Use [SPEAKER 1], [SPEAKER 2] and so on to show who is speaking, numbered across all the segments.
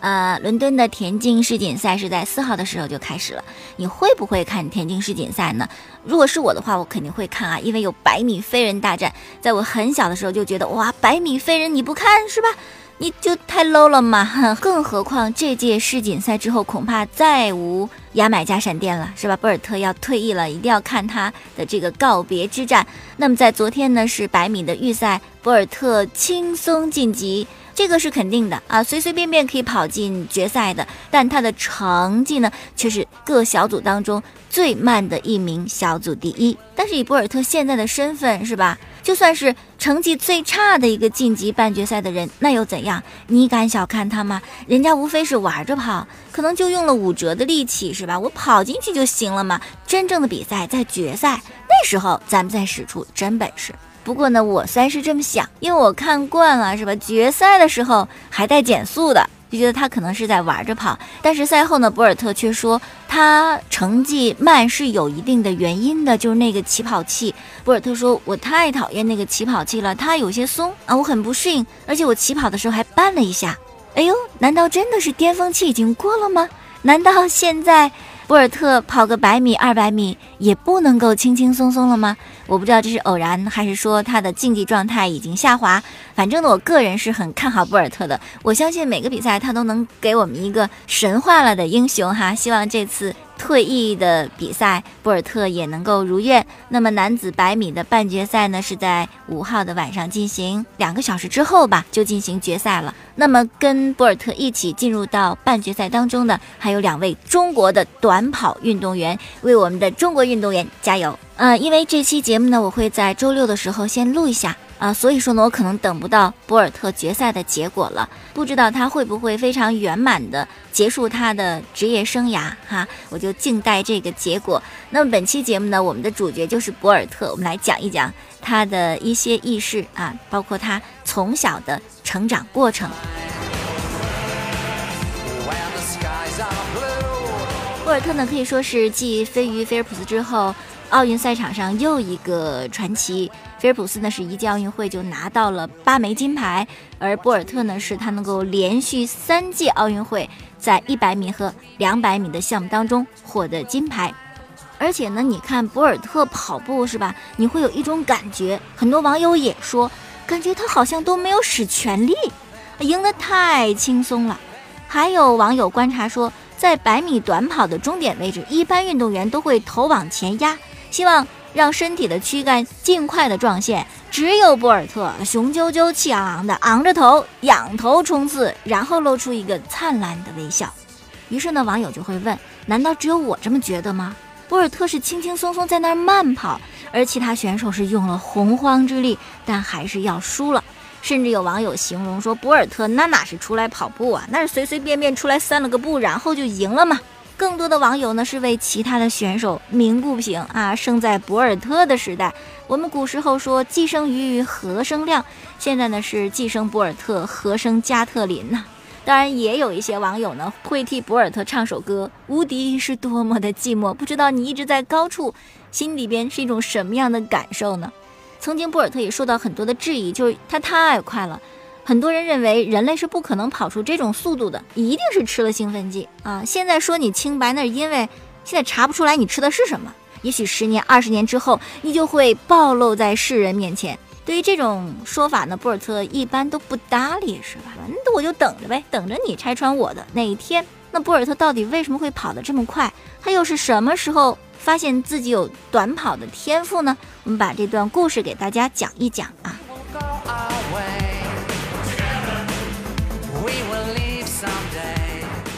[SPEAKER 1] 呃，伦敦的田径世锦赛是在四号的时候就开始了。你会不会看田径世锦赛呢？如果是我的话，我肯定会看啊，因为有百米飞人大战。在我很小的时候就觉得，哇，百米飞人你不看是吧？你就太 low 了嘛！更何况这届世锦赛之后，恐怕再无牙买加闪电了，是吧？博尔特要退役了，一定要看他的这个告别之战。那么在昨天呢，是百米的预赛，博尔特轻松晋级。这个是肯定的啊，随随便便可以跑进决赛的，但他的成绩呢，却是各小组当中最慢的一名小组第一。但是以博尔特现在的身份，是吧？就算是成绩最差的一个晋级半决赛的人，那又怎样？你敢小看他吗？人家无非是玩着跑，可能就用了五折的力气，是吧？我跑进去就行了嘛。真正的比赛在决赛，那时候咱们再使出真本事。不过呢，我算是这么想，因为我看惯了，是吧？决赛的时候还带减速的，就觉得他可能是在玩着跑。但是赛后呢，博尔特却说他成绩慢是有一定的原因的，就是那个起跑器。博尔特说：“我太讨厌那个起跑器了，它有些松啊，我很不适应，而且我起跑的时候还绊了一下。哎呦，难道真的是巅峰期已经过了吗？难道现在？”博尔特跑个百米、二百米也不能够轻轻松松了吗？我不知道这是偶然，还是说他的竞技状态已经下滑。反正呢，我个人是很看好博尔特的。我相信每个比赛他都能给我们一个神话了的英雄哈。希望这次。退役的比赛，博尔特也能够如愿。那么男子百米的半决赛呢，是在五号的晚上进行，两个小时之后吧，就进行决赛了。那么跟博尔特一起进入到半决赛当中的，还有两位中国的短跑运动员，为我们的中国运动员加油！呃，因为这期节目呢，我会在周六的时候先录一下。啊，所以说呢，我可能等不到博尔特决赛的结果了，不知道他会不会非常圆满的结束他的职业生涯哈，我就静待这个结果。那么本期节目呢，我们的主角就是博尔特，我们来讲一讲他的一些轶事啊，包括他从小的成长过程。博尔特呢，可以说是继飞鱼菲尔普斯之后。奥运赛场上又一个传奇，菲尔普斯呢是一届奥运会就拿到了八枚金牌，而博尔特呢是他能够连续三届奥运会在一百米和两百米的项目当中获得金牌。而且呢，你看博尔特跑步是吧？你会有一种感觉，很多网友也说，感觉他好像都没有使全力，赢得太轻松了。还有网友观察说，在百米短跑的终点位置，一般运动员都会头往前压。希望让身体的躯干尽快的撞线，只有博尔特雄赳赳、气昂昂的昂着头，仰头冲刺，然后露出一个灿烂的微笑。于是呢，网友就会问：难道只有我这么觉得吗？博尔特是轻轻松松在那儿慢跑，而其他选手是用了洪荒之力，但还是要输了。甚至有网友形容说，博尔特那哪是出来跑步啊，那是随随便便出来散了个步，然后就赢了嘛。更多的网友呢是为其他的选手鸣不平啊！生在博尔特的时代，我们古时候说既生瑜，何生亮，现在呢是既生博尔特，何生加特林呐？当然，也有一些网友呢会替博尔特唱首歌，《无敌是多么的寂寞》。不知道你一直在高处，心里边是一种什么样的感受呢？曾经博尔特也受到很多的质疑，就是他太快了。很多人认为人类是不可能跑出这种速度的，一定是吃了兴奋剂啊！现在说你清白，那是因为现在查不出来你吃的是什么。也许十年、二十年之后，你就会暴露在世人面前。对于这种说法呢，博尔特一般都不搭理，是吧？那我就等着呗，等着你拆穿我的那一天。那博尔特到底为什么会跑得这么快？他又是什么时候发现自己有短跑的天赋呢？我们把这段故事给大家讲一讲啊。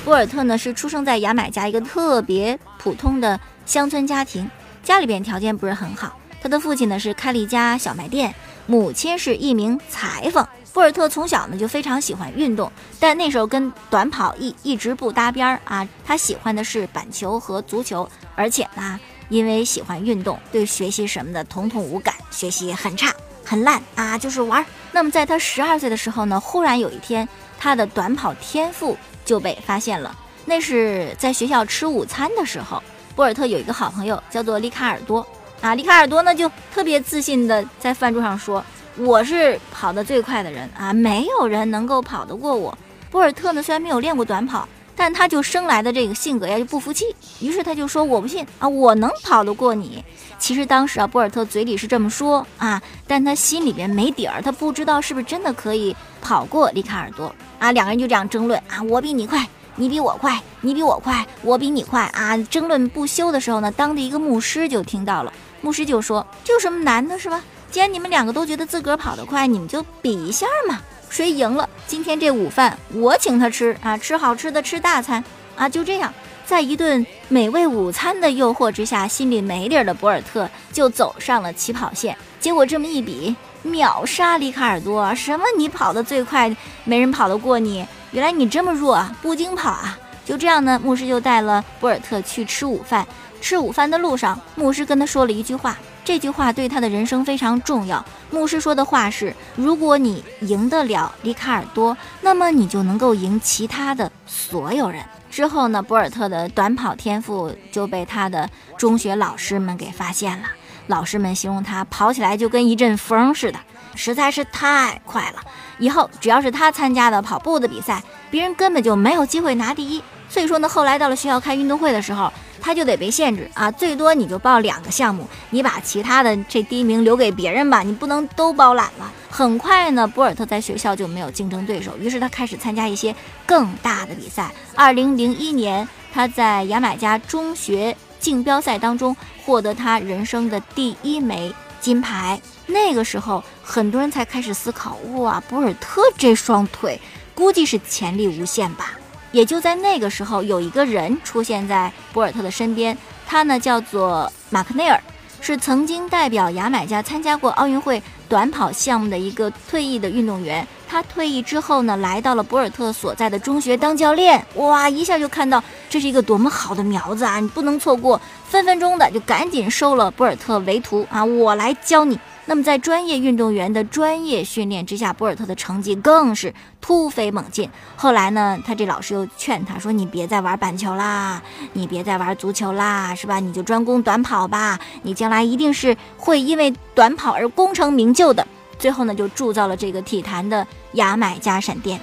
[SPEAKER 1] 博尔特呢是出生在牙买加一个特别普通的乡村家庭，家里边条件不是很好。他的父亲呢是开了一家小卖店，母亲是一名裁缝。博尔特从小呢就非常喜欢运动，但那时候跟短跑一一直不搭边儿啊。他喜欢的是板球和足球，而且呢因为喜欢运动，对学习什么的统统无感，学习很差。很烂啊，就是玩。那么在他十二岁的时候呢，忽然有一天，他的短跑天赋就被发现了。那是在学校吃午餐的时候，博尔特有一个好朋友叫做利卡尔多啊，利卡尔多呢就特别自信的在饭桌上说：“我是跑得最快的人啊，没有人能够跑得过我。”博尔特呢虽然没有练过短跑，但他就生来的这个性格呀就不服气，于是他就说：“我不信啊，我能跑得过你。”其实当时啊，博尔特嘴里是这么说啊，但他心里边没底儿，他不知道是不是真的可以跑过利卡尔多啊。两个人就这样争论啊，我比你快。你比我快，你比我快，我比你快啊！争论不休的时候呢，当地一个牧师就听到了，牧师就说：“这有什么难的，是吧？既然你们两个都觉得自个儿跑得快，你们就比一下嘛，谁赢了，今天这午饭我请他吃啊，吃好吃的，吃大餐啊！”就这样，在一顿美味午餐的诱惑之下，心里没底儿的博尔特就走上了起跑线，结果这么一比，秒杀里卡尔多！什么你跑得最快，没人跑得过你。原来你这么弱啊，不经跑啊！就这样呢，牧师就带了博尔特去吃午饭。吃午饭的路上，牧师跟他说了一句话，这句话对他的人生非常重要。牧师说的话是：如果你赢得了里卡尔多，那么你就能够赢其他的所有人。之后呢，博尔特的短跑天赋就被他的中学老师们给发现了。老师们形容他跑起来就跟一阵风似的，实在是太快了。以后只要是他参加的跑步的比赛，别人根本就没有机会拿第一。所以说呢，后来到了学校开运动会的时候，他就得被限制啊，最多你就报两个项目，你把其他的这第一名留给别人吧，你不能都包揽了。很快呢，博尔特在学校就没有竞争对手，于是他开始参加一些更大的比赛。二零零一年，他在牙买加中学竞标赛当中获得他人生的第一枚金牌。那个时候，很多人才开始思考：哇，博尔特这双腿，估计是潜力无限吧。也就在那个时候，有一个人出现在博尔特的身边，他呢叫做马克内尔，是曾经代表牙买加参加过奥运会短跑项目的一个退役的运动员。他退役之后呢，来到了博尔特所在的中学当教练。哇，一下就看到这是一个多么好的苗子啊！你不能错过，分分钟的就赶紧收了博尔特为徒啊！我来教你。那么，在专业运动员的专业训练之下，博尔特的成绩更是突飞猛进。后来呢，他这老师又劝他说：“你别再玩板球啦，你别再玩足球啦，是吧？你就专攻短跑吧，你将来一定是会因为短跑而功成名就的。”最后呢，就铸造了这个体坛的牙买加闪电。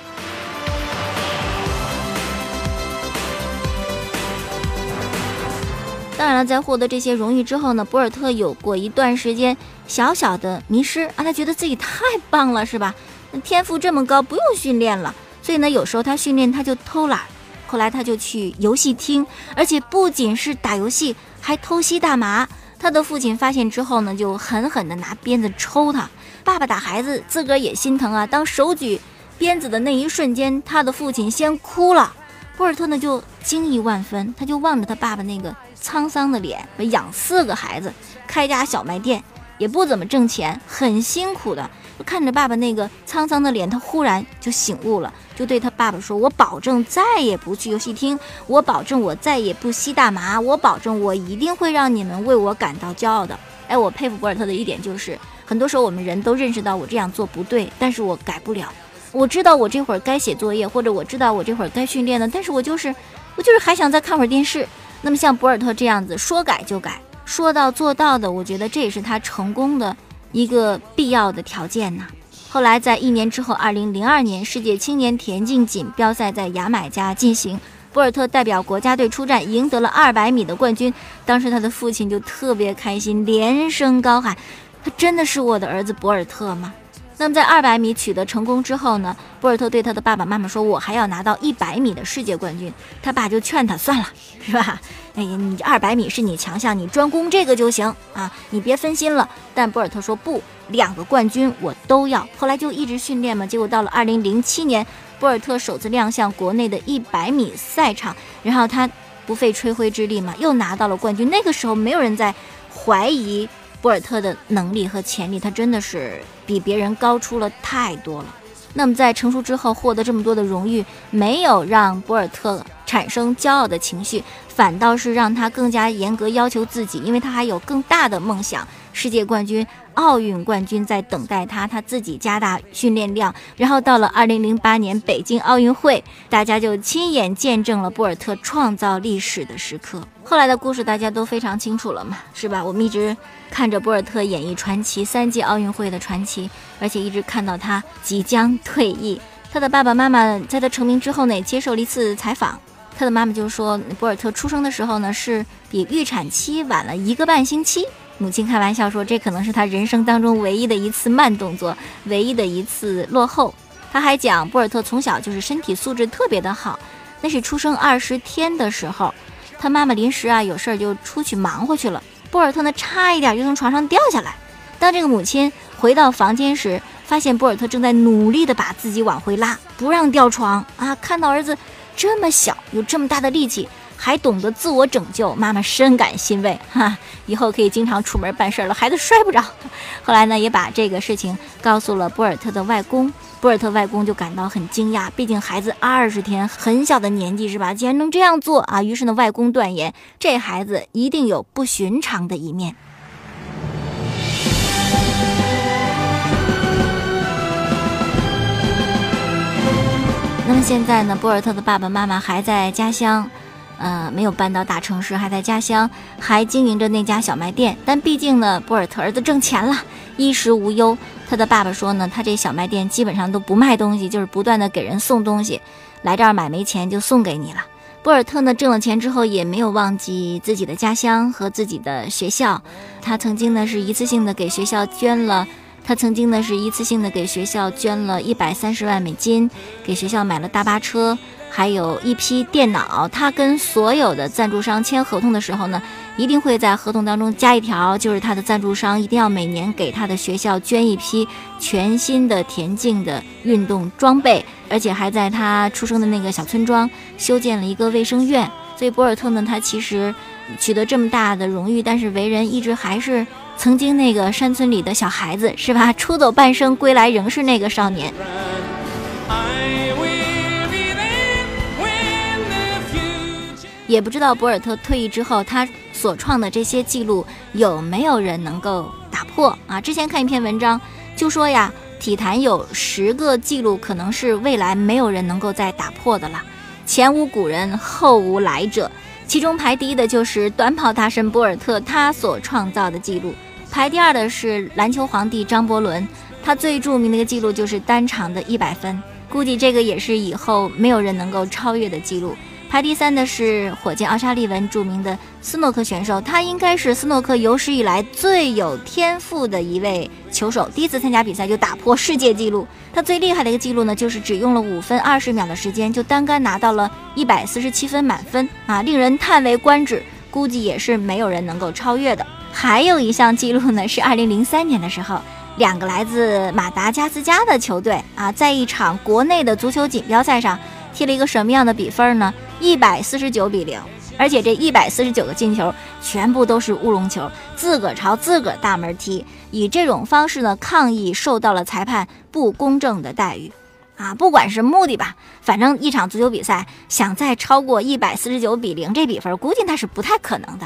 [SPEAKER 1] 当然了，在获得这些荣誉之后呢，博尔特有过一段时间小小的迷失啊，他觉得自己太棒了，是吧？天赋这么高，不用训练了。所以呢，有时候他训练他就偷懒。后来他就去游戏厅，而且不仅是打游戏，还偷吸大麻。他的父亲发现之后呢，就狠狠地拿鞭子抽他。爸爸打孩子，自个儿也心疼啊。当手举鞭子的那一瞬间，他的父亲先哭了。博尔特呢就惊异万分，他就望着他爸爸那个沧桑的脸，养四个孩子，开家小卖店，也不怎么挣钱，很辛苦的。看着爸爸那个沧桑的脸，他忽然就醒悟了，就对他爸爸说：“我保证再也不去游戏厅，我保证我再也不吸大麻，我保证我一定会让你们为我感到骄傲的。”哎，我佩服博尔特的一点就是，很多时候我们人都认识到我这样做不对，但是我改不了。我知道我这会儿该写作业，或者我知道我这会儿该训练了，但是我就是，我就是还想再看会儿电视。那么像博尔特这样子说改就改，说到做到的，我觉得这也是他成功的一个必要的条件呢。后来在一年之后，二零零二年世界青年田径锦标赛在牙买加进行，博尔特代表国家队出战，赢得了二百米的冠军。当时他的父亲就特别开心，连声高喊：“他真的是我的儿子博尔特吗？”那么在二百米取得成功之后呢，博尔特对他的爸爸妈妈说：“我还要拿到一百米的世界冠军。”他爸就劝他：“算了，是吧？哎呀，你二百米是你强项，你专攻这个就行啊，你别分心了。”但博尔特说：“不，两个冠军我都要。”后来就一直训练嘛。结果到了二零零七年，博尔特首次亮相国内的一百米赛场，然后他不费吹灰之力嘛，又拿到了冠军。那个时候没有人在怀疑。博尔特的能力和潜力，他真的是比别人高出了太多了。那么在成熟之后获得这么多的荣誉，没有让博尔特产生骄傲的情绪，反倒是让他更加严格要求自己，因为他还有更大的梦想，世界冠军、奥运冠军在等待他，他自己加大训练量，然后到了二零零八年北京奥运会，大家就亲眼见证了博尔特创造历史的时刻。后来的故事大家都非常清楚了嘛，是吧？我们一直看着博尔特演绎传奇三届奥运会的传奇，而且一直看到他即将退役。他的爸爸妈妈在他成名之后呢，也接受了一次采访。他的妈妈就说，博尔特出生的时候呢，是比预产期晚了一个半星期。母亲开玩笑说，这可能是他人生当中唯一的一次慢动作，唯一的一次落后。他还讲，博尔特从小就是身体素质特别的好。那是出生二十天的时候，他妈妈临时啊有事儿就出去忙活去了，博尔特呢差一点就从床上掉下来。当这个母亲回到房间时，发现博尔特正在努力地把自己往回拉，不让掉床啊！看到儿子这么小，有这么大的力气，还懂得自我拯救，妈妈深感欣慰哈！以后可以经常出门办事了，孩子摔不着。后来呢，也把这个事情告诉了博尔特的外公，博尔特外公就感到很惊讶，毕竟孩子二十天很小的年纪是吧？竟然能这样做啊！于是呢，外公断言这孩子一定有不寻常的一面。那么现在呢，博尔特的爸爸妈妈还在家乡，呃，没有搬到大城市，还在家乡，还经营着那家小卖店。但毕竟呢，博尔特儿子挣钱了，衣食无忧。他的爸爸说呢，他这小卖店基本上都不卖东西，就是不断的给人送东西，来这儿买没钱就送给你了。博尔特呢，挣了钱之后也没有忘记自己的家乡和自己的学校，他曾经呢是一次性的给学校捐了。他曾经呢是一次性的给学校捐了一百三十万美金，给学校买了大巴车，还有一批电脑。他跟所有的赞助商签合同的时候呢，一定会在合同当中加一条，就是他的赞助商一定要每年给他的学校捐一批全新的田径的运动装备，而且还在他出生的那个小村庄修建了一个卫生院。所以博尔特呢，他其实取得这么大的荣誉，但是为人一直还是。曾经那个山村里的小孩子是吧？出走半生，归来仍是那个少年。也不知道博尔特退役之后，他所创的这些记录有没有人能够打破啊？之前看一篇文章，就说呀，体坛有十个记录，可能是未来没有人能够再打破的了。前无古人，后无来者。其中排第一的就是短跑大神博尔特，他所创造的记录。排第二的是篮球皇帝张伯伦，他最著名的一个记录就是单场的一百分，估计这个也是以后没有人能够超越的记录。排第三的是火箭奥沙利文，著名的斯诺克选手，他应该是斯诺克有史以来最有天赋的一位球手，第一次参加比赛就打破世界纪录。他最厉害的一个记录呢，就是只用了五分二十秒的时间，就单杆拿到了一百四十七分满分啊，令人叹为观止，估计也是没有人能够超越的。还有一项记录呢，是二零零三年的时候，两个来自马达加斯加的球队啊，在一场国内的足球锦标赛上踢了一个什么样的比分呢？一百四十九比零，而且这一百四十九个进球全部都是乌龙球，自个儿朝自个儿大门踢，以这种方式呢抗议受到了裁判不公正的待遇，啊，不管是目的吧，反正一场足球比赛想再超过一百四十九比零这比分，估计那是不太可能的，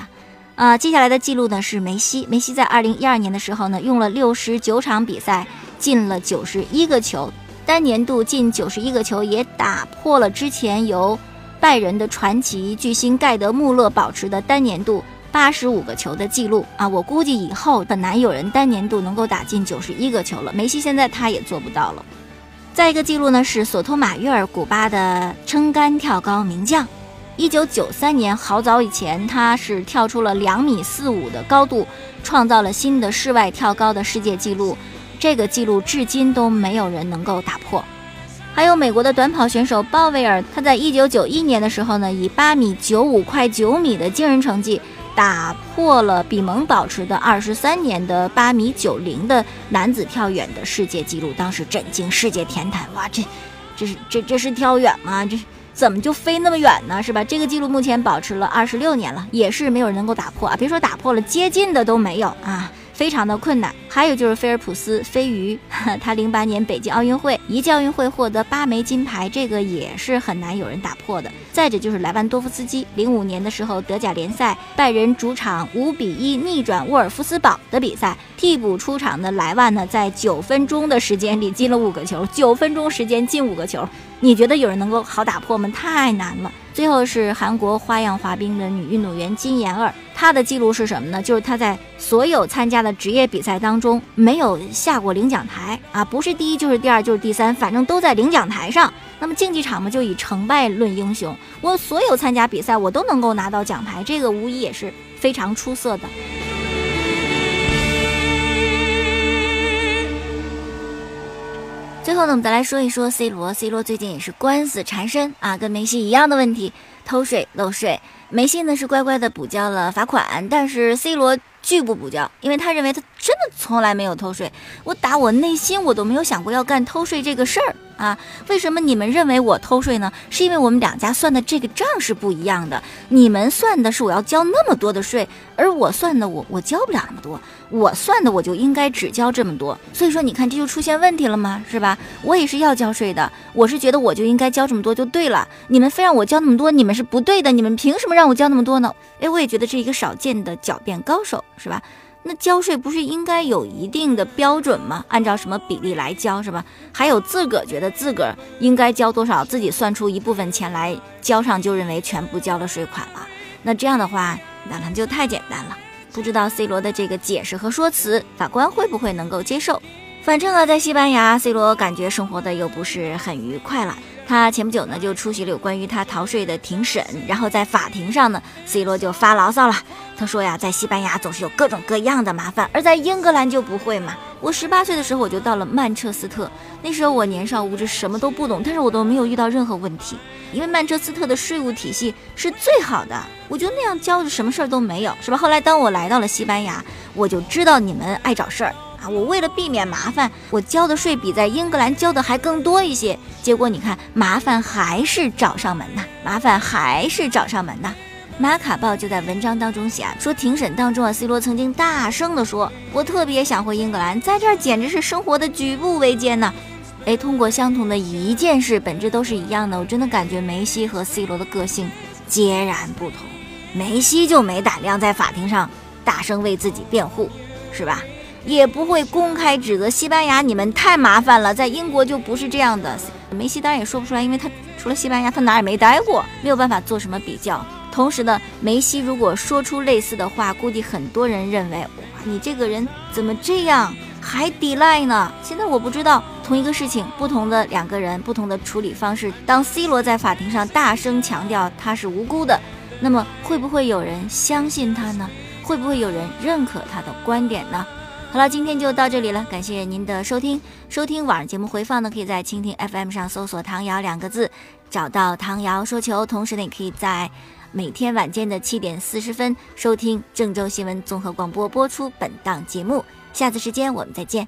[SPEAKER 1] 啊，接下来的记录呢是梅西，梅西在二零一二年的时候呢用了六十九场比赛进了九十一个球，单年度进九十一个球也打破了之前由。拜仁的传奇巨星盖德穆勒保持的单年度八十五个球的记录啊！我估计以后很难有人单年度能够打进九十一个球了。梅西现在他也做不到了。再一个记录呢是索托马约尔，古巴的撑杆跳高名将。一九九三年，好早以前，他是跳出了两米四五的高度，创造了新的室外跳高的世界纪录。这个记录至今都没有人能够打破。还有美国的短跑选手鲍威尔，他在一九九一年的时候呢，以八米九五快九米的惊人成绩，打破了比蒙保持的二十三年的八米九零的男子跳远的世界纪录，当时震惊世界田坛。哇，这，这是这这是跳远吗？这怎么就飞那么远呢？是吧？这个记录目前保持了二十六年了，也是没有人能够打破啊！别说打破了，接近的都没有啊！非常的困难。还有就是菲尔普斯飞鱼，他零八年北京奥运会一届奥运会获得八枚金牌，这个也是很难有人打破的。再者就是莱万多夫斯基，零五年的时候德甲联赛拜仁主场五比一逆转沃尔夫斯堡的比赛，替补出场的莱万呢，在九分钟的时间里进了五个球，九分钟时间进五个球，你觉得有人能够好打破吗？太难了。最后是韩国花样滑冰的女运动员金妍儿，她的记录是什么呢？就是她在所有参加的职业比赛当中没有下过领奖台啊，不是第一就是第二就是第三，反正都在领奖台上。那么竞技场嘛，就以成败论英雄，我所有参加比赛我都能够拿到奖牌，这个无疑也是非常出色的。最后呢，我们再来说一说 C 罗。C 罗最近也是官司缠身啊，跟梅西一样的问题，偷税漏税。梅西呢是乖乖的补交了罚款，但是 C 罗拒不补交，因为他认为他真的从来没有偷税。我打我内心我都没有想过要干偷税这个事儿。啊，为什么你们认为我偷税呢？是因为我们两家算的这个账是不一样的。你们算的是我要交那么多的税，而我算的我我交不了那么多。我算的我就应该只交这么多。所以说，你看这就出现问题了吗？是吧？我也是要交税的，我是觉得我就应该交这么多就对了。你们非让我交那么多，你们是不对的。你们凭什么让我交那么多呢？诶，我也觉得是一个少见的狡辩高手，是吧？那交税不是应该有一定的标准吗？按照什么比例来交是吧？还有自个儿觉得自个儿应该交多少，自己算出一部分钱来交上，就认为全部交了税款了。那这样的话，那那就太简单了。不知道 C 罗的这个解释和说辞，法官会不会能够接受？反正呢，在西班牙，C 罗感觉生活的又不是很愉快了。他前不久呢就出席了有关于他逃税的庭审，然后在法庭上呢，C 罗就发牢骚了。他说呀，在西班牙总是有各种各样的麻烦，而在英格兰就不会嘛。我十八岁的时候我就到了曼彻斯特，那时候我年少无知，什么都不懂，但是我都没有遇到任何问题，因为曼彻斯特的税务体系是最好的，我就那样交着，什么事儿都没有，是吧？后来当我来到了西班牙，我就知道你们爱找事儿。啊，我为了避免麻烦，我交的税比在英格兰交的还更多一些。结果你看，麻烦还是找上门呐，麻烦还是找上门呐。马卡报就在文章当中写啊，说庭审当中啊，C 罗曾经大声地说：“我特别想回英格兰，在这儿简直是生活的举步维艰呐。”哎，通过相同的一件事，本质都是一样的。我真的感觉梅西和 C 罗的个性截然不同。梅西就没胆量在法庭上大声为自己辩护，是吧？也不会公开指责西班牙，你们太麻烦了。在英国就不是这样的。梅西当然也说不出来，因为他除了西班牙，他哪也没待过，没有办法做什么比较。同时呢，梅西如果说出类似的话，估计很多人认为，哇，你这个人怎么这样，还抵赖呢？现在我不知道，同一个事情，不同的两个人，不同的处理方式。当 C 罗在法庭上大声强调他是无辜的，那么会不会有人相信他呢？会不会有人认可他的观点呢？好了，今天就到这里了，感谢您的收听。收听晚上节目回放呢，可以在蜻蜓 FM 上搜索“唐瑶”两个字，找到唐瑶说球。同时呢，也可以在每天晚间的七点四十分收听郑州新闻综合广播播出本档节目。下次时间我们再见。